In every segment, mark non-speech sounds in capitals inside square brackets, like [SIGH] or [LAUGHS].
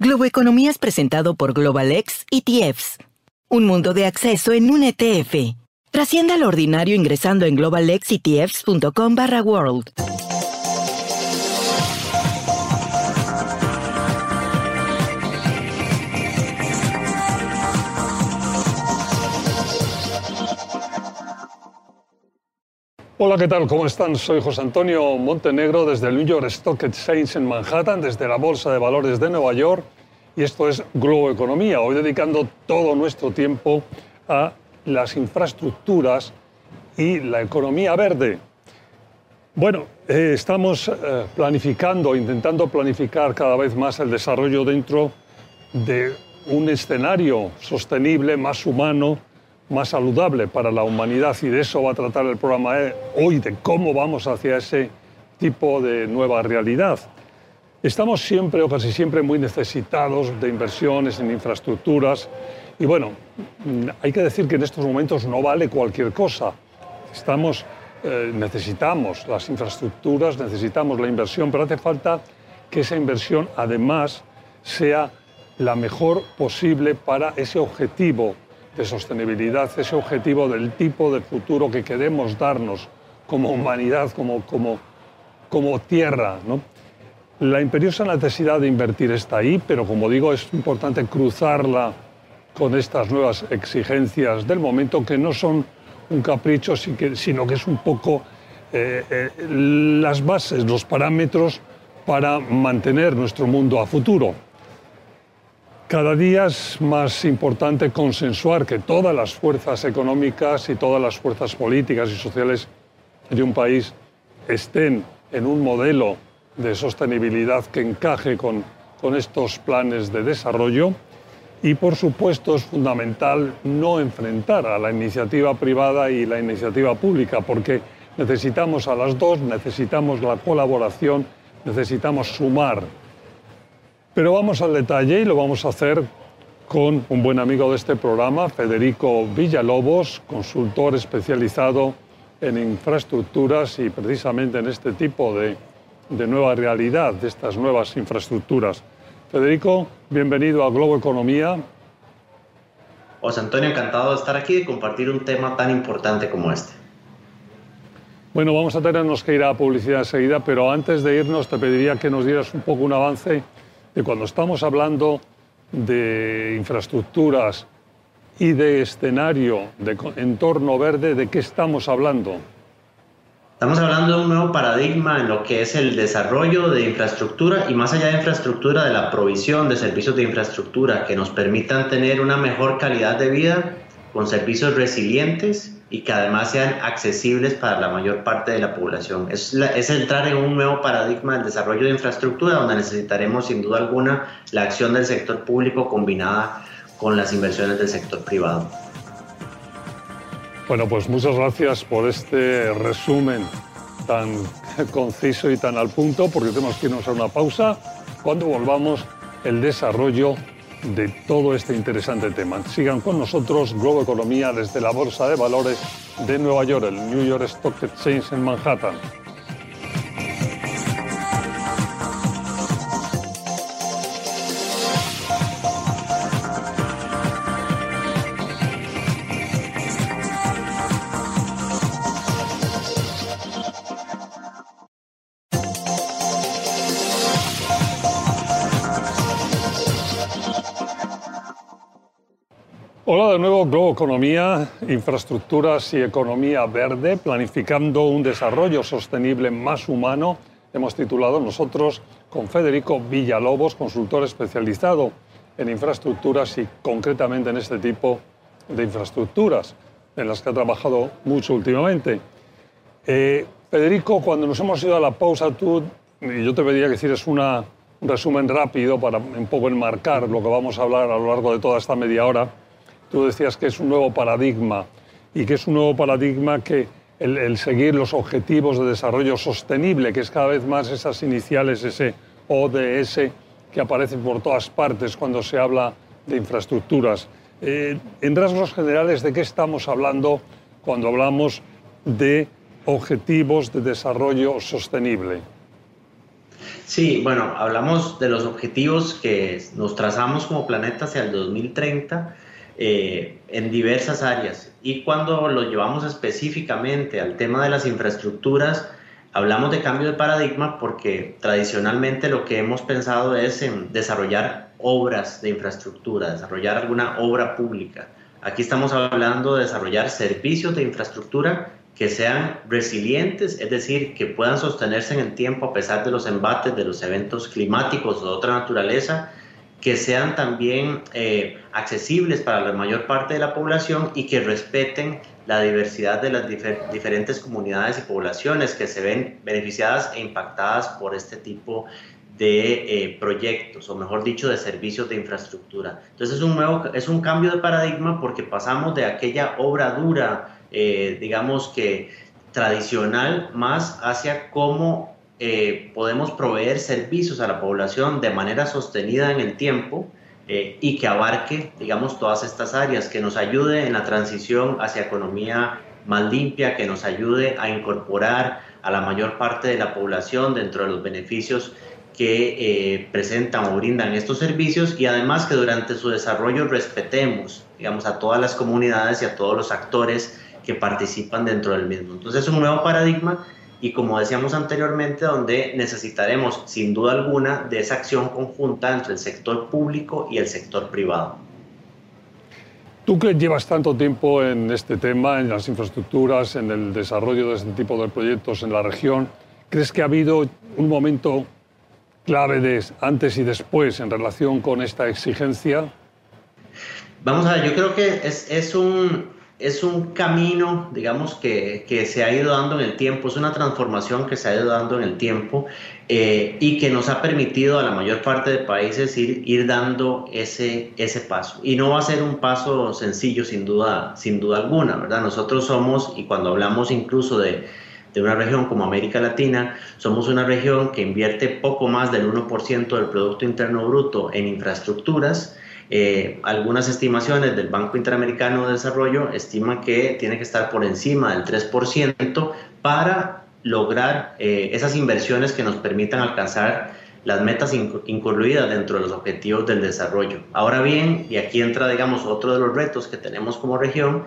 Globo Economía es presentado por GlobalX ETFs. Un mundo de acceso en un ETF. Trascienda lo ordinario ingresando en globalxetfs.com barra world. Hola, ¿qué tal? ¿Cómo están? Soy José Antonio Montenegro desde el New York Stock Exchange en Manhattan, desde la Bolsa de Valores de Nueva York, y esto es Globo Economía. Hoy dedicando todo nuestro tiempo a las infraestructuras y la economía verde. Bueno, eh, estamos eh, planificando, intentando planificar cada vez más el desarrollo dentro de un escenario sostenible, más humano, más saludable para la humanidad y de eso va a tratar el programa e, hoy, de cómo vamos hacia ese tipo de nueva realidad. Estamos siempre o casi siempre muy necesitados de inversiones en infraestructuras y bueno, hay que decir que en estos momentos no vale cualquier cosa. Estamos, eh, necesitamos las infraestructuras, necesitamos la inversión, pero hace falta que esa inversión además sea la mejor posible para ese objetivo de sostenibilidad, ese objetivo del tipo de futuro que queremos darnos como humanidad, como, como, como tierra. La imperiosa necesidad de invertir está ahí, pero como digo, es importante cruzarla con estas nuevas exigencias del momento que no son un capricho, sino que es un poco eh, eh, las bases, los parámetros para mantener nuestro mundo a futuro. Cada día es más importante consensuar que todas las fuerzas económicas y todas las fuerzas políticas y sociales de un país estén en un modelo de sostenibilidad que encaje con, estos planes de desarrollo. Y por supuesto es fundamental no enfrentar a la iniciativa privada y la iniciativa pública, porque necesitamos a las dos, necesitamos la colaboración, necesitamos sumar pero vamos al detalle y lo vamos a hacer con un buen amigo de este programa, Federico Villalobos, consultor especializado en infraestructuras y precisamente en este tipo de, de nueva realidad, de estas nuevas infraestructuras. Federico, bienvenido a Globo Economía. José Antonio, encantado de estar aquí y compartir un tema tan importante como este. Bueno, vamos a tenernos que ir a publicidad enseguida, pero antes de irnos te pediría que nos dieras un poco un avance y cuando estamos hablando de infraestructuras y de escenario, de entorno verde, ¿de qué estamos hablando? Estamos hablando de un nuevo paradigma en lo que es el desarrollo de infraestructura y más allá de infraestructura, de la provisión de servicios de infraestructura que nos permitan tener una mejor calidad de vida con servicios resilientes y que además sean accesibles para la mayor parte de la población. Es, es, entrar en un nuevo paradigma del desarrollo de infraestructura donde necesitaremos sin duda alguna la acción del sector público combinada con las inversiones del sector privado. Bueno, pues muchas gracias por este resumen tan [LAUGHS] conciso y tan al punto, porque tenemos que irnos a una pausa. Cuando volvamos, el desarrollo de todo este interesante tema. Sigan con nosotros Globo Economía desde la Bolsa de Valores de Nueva York, el New York Stock Exchange en Manhattan. Nuevo, Globo Economía, Infraestructuras y Economía Verde, planificando un desarrollo sostenible más humano. Hemos titulado nosotros con Federico Villalobos, consultor especializado en infraestructuras y concretamente en este tipo de infraestructuras, en las que ha trabajado mucho últimamente. Eh, Federico, cuando nos hemos ido a la pausa, tú, y yo te pediría que hicieras un resumen rápido para un poco enmarcar lo que vamos a hablar a lo largo de toda esta media hora Tú decías que es un nuevo paradigma y que es un nuevo paradigma que el, seguir los objetivos de desarrollo sostenible, que es cada vez más esas iniciales, ese ODS que aparecen por todas partes cuando se habla de infraestructuras. Eh, en rasgos generales, ¿de qué estamos hablando cuando hablamos de objetivos de desarrollo sostenible? Sí, bueno, hablamos de los objetivos que nos trazamos como planeta hacia el 2030 eh, en diversas áreas. Y cuando lo llevamos específicamente al tema de las infraestructuras, hablamos de cambio de paradigma porque tradicionalmente lo que hemos pensado es en desarrollar obras de infraestructura, desarrollar alguna obra pública. Aquí estamos hablando de desarrollar servicios de infraestructura que sean resilientes, es decir, que puedan sostenerse en el tiempo a pesar de los embates, de los eventos climáticos o de otra naturaleza, que sean también eh, accesibles para la mayor parte de la población y que respeten la diversidad de las diferentes comunidades y poblaciones que se ven beneficiadas e impactadas por este tipo de eh, proyectos, o mejor dicho, de servicios de infraestructura. Entonces es un, nuevo, es un cambio de paradigma porque pasamos de aquella obra dura, eh, digamos que tradicional, más hacia cómo eh, podemos proveer servicios a la población de manera sostenida en el tiempo eh, y que abarque, digamos, todas estas áreas, que nos ayude en la transición hacia economía más limpia, que nos ayude a incorporar a la mayor parte de la población dentro de los beneficios que eh, presentan o brindan estos servicios y además que durante su desarrollo respetemos, digamos, a todas las comunidades y a todos los actores que participan dentro del mismo. Entonces es un nuevo paradigma y como decíamos anteriormente, donde necesitaremos sin duda alguna de esa acción conjunta entre el sector público y el sector privado. Tú que llevas tanto tiempo en este tema, en las infraestructuras, en el desarrollo de este tipo de proyectos en la región, ¿crees que ha habido un momento clave de antes y después en relación con esta exigencia? Vamos a ver, yo creo que es, es un, es un camino, digamos, que, que, se ha ido dando en el tiempo, es una transformación que se ha ido dando en el tiempo eh, y que nos ha permitido a la mayor parte de países ir, ir dando ese, ese paso. Y no va a ser un paso sencillo, sin duda, sin duda alguna, ¿verdad? Nosotros somos, y cuando hablamos incluso de, de una región como América Latina, somos una región que invierte poco más del 1% del Producto Interno Bruto en infraestructuras, eh, algunas estimaciones del Banco Interamericano de Desarrollo estiman que tiene que estar por encima del 3% para lograr eh, esas inversiones que nos permitan alcanzar las metas incluidas dentro de los objetivos del desarrollo. Ahora bien, y aquí entra, digamos, otro de los retos que tenemos como región,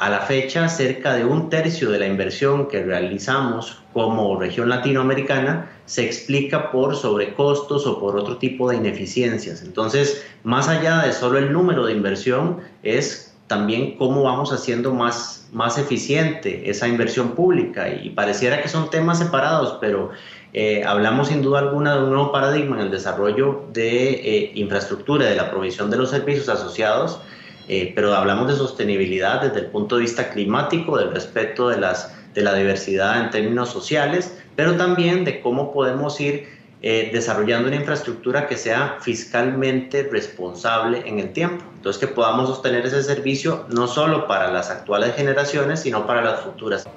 a la fecha, cerca de un tercio de la inversión que realizamos como región latinoamericana se explica por sobrecostos o por otro tipo de ineficiencias. Entonces, más allá de solo el número de inversión, es también cómo vamos haciendo más, más eficiente esa inversión pública. Y pareciera que son temas separados, pero eh, hablamos sin duda alguna de un nuevo paradigma en el desarrollo de eh, infraestructura, de la provisión de los servicios asociados eh, pero hablamos de sostenibilidad desde el punto de vista climático, del respeto de, las, de la diversidad en términos sociales, pero también de cómo podemos ir eh, desarrollando una infraestructura que sea fiscalmente responsable en el tiempo. Entonces, que podamos sostener ese servicio no solo para las actuales generaciones, sino para las futuras.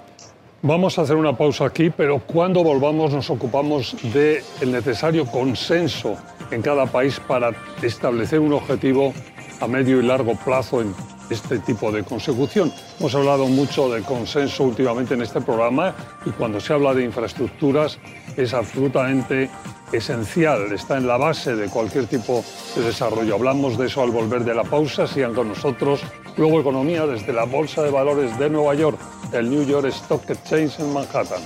Vamos a hacer una pausa aquí, pero cuando volvamos nos ocupamos del necesario consenso en cada país para establecer un objetivo a medio y largo plazo en este tipo de consecución. Hemos hablado mucho de consenso últimamente en este programa y cuando se habla de infraestructuras es absolutamente esencial, está en la base de cualquier tipo de desarrollo. Hablamos de eso al volver de la pausa, sigan con nosotros. Luego Economía desde la Bolsa de Valores de Nueva York, el New York Stock Exchange en Manhattan.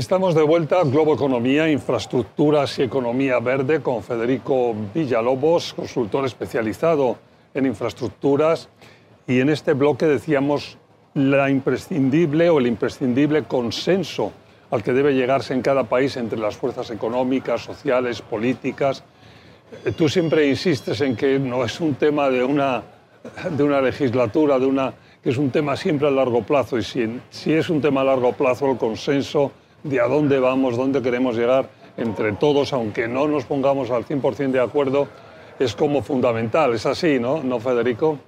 Estamos de vuelta Globo Economía, Infraestructuras y Economía Verde con Federico Villalobos, consultor especializado en infraestructuras. Y en este bloque decíamos la imprescindible o el imprescindible consenso al que debe llegarse en cada país entre las fuerzas económicas, sociales, políticas. Eh, tú siempre insistes en que no es un tema de una, de una legislatura, de una, que es un tema siempre a largo plazo. Y si, si es un tema a largo plazo, el consenso de a dónde vamos, dónde queremos llegar entre todos, aunque no nos pongamos al 100% de acuerdo, es como fundamental. Es así, ¿no, ¿No Federico?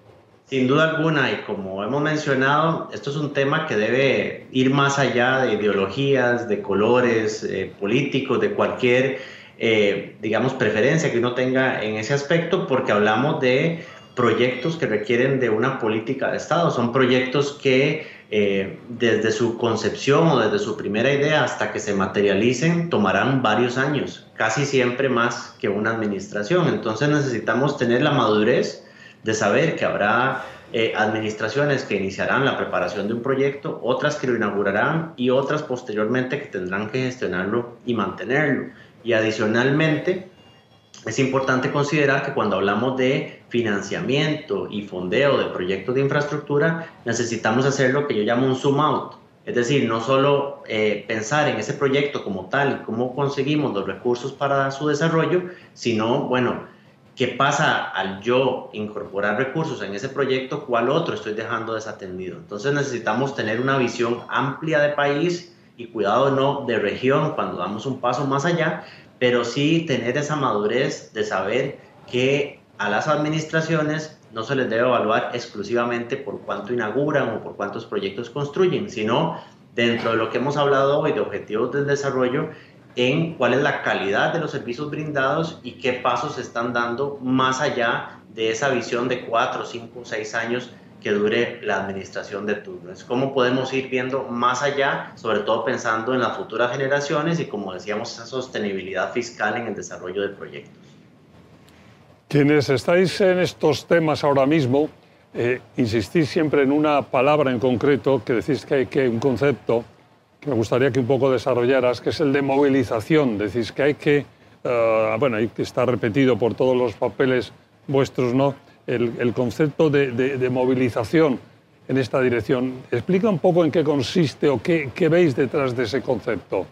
Sin duda alguna, y como hemos mencionado, esto es un tema que debe ir más allá de ideologías, de colores eh, políticos, de cualquier, eh, digamos, preferencia que uno tenga en ese aspecto, porque hablamos de proyectos que requieren de una política de Estado, son proyectos que eh, desde su concepción o desde su primera idea hasta que se materialicen tomarán varios años, casi siempre más que una administración. Entonces necesitamos tener la madurez de saber que habrá eh, administraciones que iniciarán la preparación de un proyecto, otras que lo inaugurarán y otras posteriormente que tendrán que gestionarlo y mantenerlo. Y adicionalmente, es importante considerar que cuando hablamos de financiamiento y fondeo de proyectos de infraestructura, necesitamos hacer lo que yo llamo un zoom out. Es decir, no solo eh, pensar en ese proyecto como tal y cómo conseguimos los recursos para su desarrollo, sino, bueno, ¿Qué pasa al yo incorporar recursos en ese proyecto? ¿Cuál otro estoy dejando desatendido? Entonces necesitamos tener una visión amplia de país y cuidado no de región cuando damos un paso más allá, pero sí tener esa madurez de saber que a las administraciones no se les debe evaluar exclusivamente por cuánto inauguran o por cuántos proyectos construyen, sino dentro de lo que hemos hablado hoy de objetivos del desarrollo, en cuál es la calidad de los servicios brindados y qué pasos se están dando más allá de esa visión de cuatro, cinco, seis años que dure la administración de turno. Es cómo podemos ir viendo más allá, sobre todo pensando en las futuras generaciones y, como decíamos, esa sostenibilidad fiscal en el desarrollo de proyectos. Quienes estáis en estos temas ahora mismo, eh, insistís siempre en una palabra en concreto que decís que hay que un concepto que me gustaría que un poco desarrollaras, que es el de movilización. Decís que hay que, uh, bueno, hay que estar repetido por todos los papeles vuestros, ¿no? El, concepto de, movilización en esta dirección. Explica un poco en qué consiste o qué, qué veis detrás de ese concepto.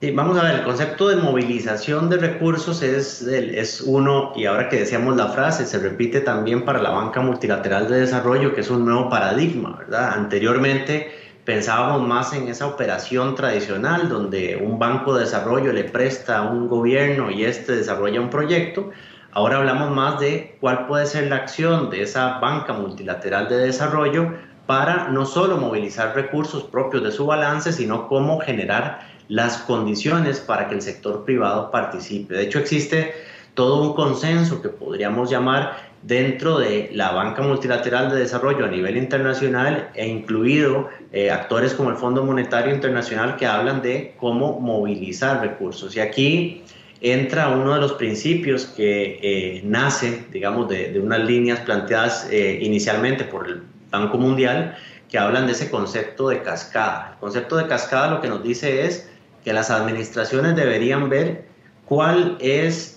Sí, vamos a ver, el concepto de movilización de recursos es, es uno, y ahora que decíamos la frase, se repite también para la banca multilateral de desarrollo, que es un nuevo paradigma, ¿verdad? Anteriormente pensábamos más en esa operación tradicional donde un banco de desarrollo le presta a un gobierno y este desarrolla un proyecto. Ahora hablamos más de cuál puede ser la acción de esa banca multilateral de desarrollo para no solo movilizar recursos propios de su balance, sino cómo generar las condiciones para que el sector privado participe. De hecho, existe todo un consenso que podríamos llamar dentro de la banca multilateral de desarrollo a nivel internacional e incluido eh, actores como el Fondo Monetario Internacional que hablan de cómo movilizar recursos. Y aquí entra uno de los principios que eh, nace, digamos, de, unas líneas planteadas eh, inicialmente por el Banco Mundial que hablan de ese concepto de cascada. El concepto de cascada lo que nos dice es que las administraciones deberían ver cuál es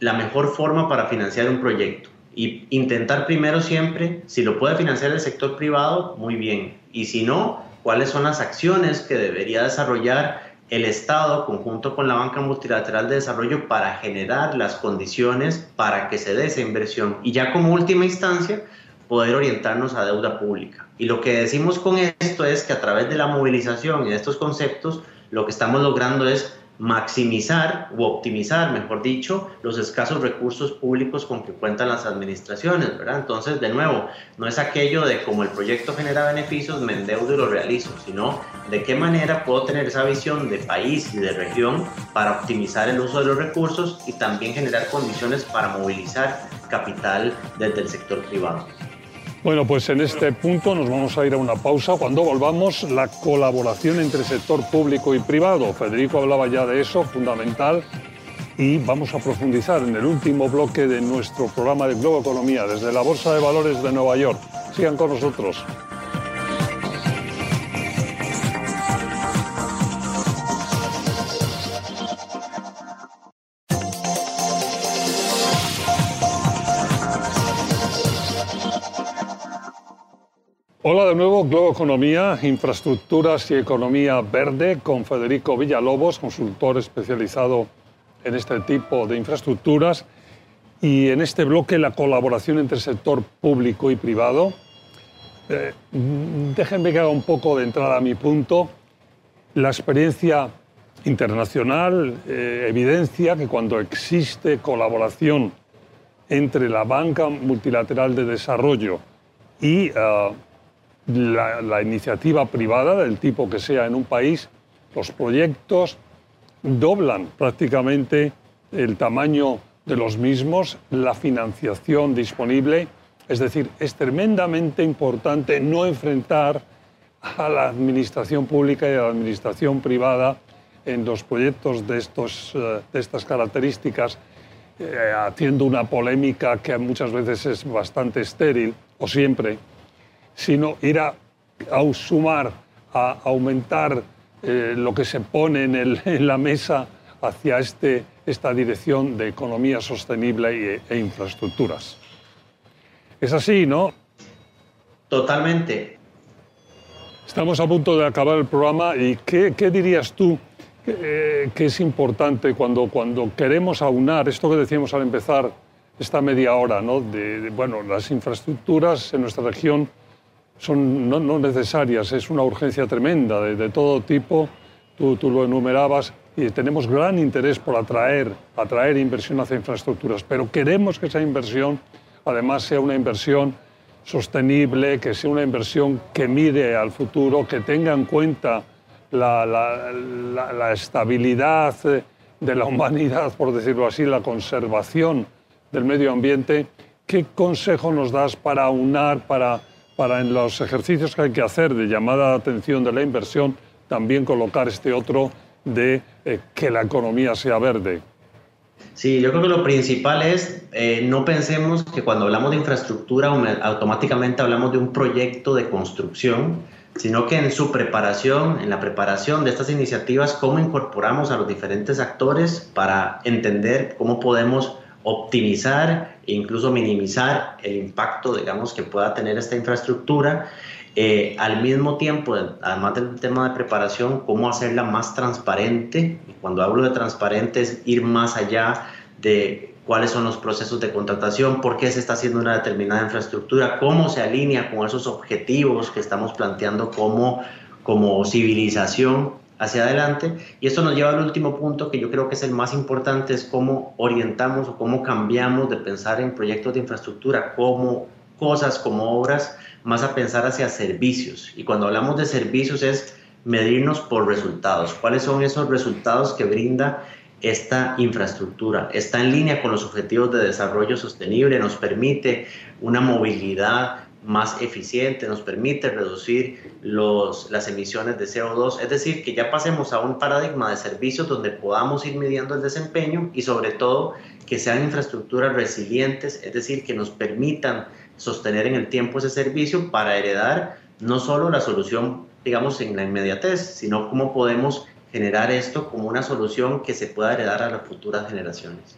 la mejor forma para financiar un proyecto y intentar primero siempre, si lo puede financiar el sector privado, muy bien. Y si no, cuáles son las acciones que debería desarrollar el Estado conjunto con la Banca Multilateral de Desarrollo para generar las condiciones para que se dé esa inversión. Y ya como última instancia, poder orientarnos a deuda pública. Y lo que decimos con esto es que a través de la movilización y de estos conceptos, lo que estamos logrando es maximizar o optimizar, mejor dicho, los escasos recursos públicos con que cuentan las administraciones, ¿verdad? Entonces, de nuevo, no es aquello de como el proyecto genera beneficios, me endeudo y lo realizo, sino de qué manera puedo tener esa visión de país y de región para optimizar el uso de los recursos y también generar condiciones para movilizar capital desde el sector privado. Bueno, pues en este punto nos vamos a ir a una pausa. Cuando volvamos, la colaboración entre sector público y privado. Federico hablaba ya de eso, fundamental. Y vamos a profundizar en el último bloque de nuestro programa de Globo Economía desde la Bolsa de Valores de Nueva York. Sigan con nosotros. Hola de nuevo, Globo Economía, Infraestructuras y Economía Verde con Federico Villalobos, consultor especializado en este tipo de infraestructuras. Y en este bloque la colaboración entre sector público y privado. Eh, déjenme que haga un poco de entrada a mi punto. La experiencia internacional eh, evidencia que cuando existe colaboración entre la banca multilateral de desarrollo y ah, la, iniciativa privada, del tipo que sea en un país, los proyectos doblan prácticamente el tamaño de los mismos, la financiación disponible. Es decir, es tremendamente importante no enfrentar a la administración pública y a la administración privada en los proyectos de, estos, eh, de estas características, eh, haciendo una polémica que muchas veces es bastante estéril, o siempre, sino ir a, sumar, a aumentar eh, lo que se pone en, [LAUGHS] la mesa hacia este, esta dirección de economía sostenible e, infraestructuras. Es así, ¿no? Totalmente. Estamos a punto de acabar el programa y ¿qué, dirías tú que, es importante cuando, cuando queremos aunar esto que decíamos al empezar esta media hora, ¿no? de, bueno, las infraestructuras en nuestra región son no, necesarias, es una urgencia tremenda de, todo tipo, tú, lo enumerabas, y tenemos gran interés por atraer, atraer inversión hacia infraestructuras, pero queremos que esa inversión además sea una inversión sostenible, que sea una inversión que mire al futuro, que tenga en cuenta la, la, estabilidad de la humanidad, por decirlo así, la conservación del medio ambiente. ¿Qué consejo nos das para aunar, para para en los ejercicios que hay que hacer de llamada de atención de la inversión, también colocar este otro de eh, que la economía sea verde. Sí, yo creo que lo principal es eh, no pensemos que cuando hablamos de infraestructura automáticamente hablamos de un proyecto de construcción, sino que en su preparación, en la preparación de estas iniciativas, cómo incorporamos a los diferentes actores para entender cómo podemos optimizar e incluso minimizar el impacto, digamos, que pueda tener esta infraestructura. Eh, al mismo tiempo, además del tema de preparación, cómo hacerla más transparente. Cuando hablo de transparente es ir más allá de cuáles son los procesos de contratación, por qué se está haciendo una determinada infraestructura, cómo se alinea con esos objetivos que estamos planteando como, como civilización hacia adelante. Y esto nos lleva al último punto que yo creo que es el más importante, es cómo orientamos o cómo cambiamos de pensar en proyectos de infraestructura como cosas, como obras, más a pensar hacia servicios. Y cuando hablamos de servicios es medirnos por resultados. ¿Cuáles son esos resultados que brinda esta infraestructura? Está en línea con los objetivos de desarrollo sostenible, nos permite una movilidad más eficiente, nos permite reducir los, las emisiones de CO2, es decir, que ya pasemos a un paradigma de servicios donde podamos ir midiendo el desempeño y sobre todo que sean infraestructuras resilientes, es decir, que nos permitan sostener en el tiempo ese servicio para heredar no solo la solución, digamos, en la inmediatez, sino cómo podemos generar esto como una solución que se pueda heredar a las futuras generaciones.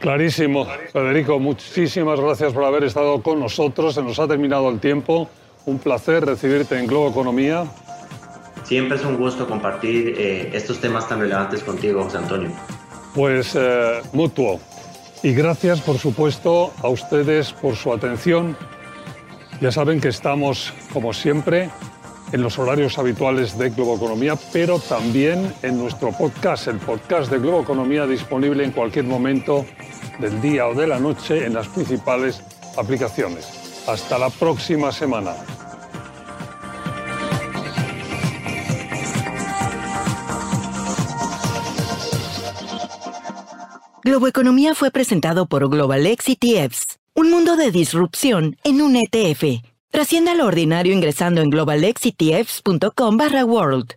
Clarísimo. Federico, muchísimas gracias por haber estado con nosotros. Se nos ha terminado el tiempo. Un placer recibirte en Globo Economía. Siempre es un gusto compartir eh, estos temas tan relevantes contigo, José Antonio. Pues eh, mutuo. Y gracias, por supuesto, a ustedes por su atención. Ya saben que estamos, como siempre, en los horarios habituales de Globo Economía, pero también en nuestro podcast, el podcast de Globo Economía, disponible en cualquier momento del día o de la noche en las principales aplicaciones. Hasta la próxima semana. Globo Economía fue presentado por Global X ETFs, un mundo de disrupción en un ETF Trascienda lo ordinario ingresando en globalexitfs.com barra world.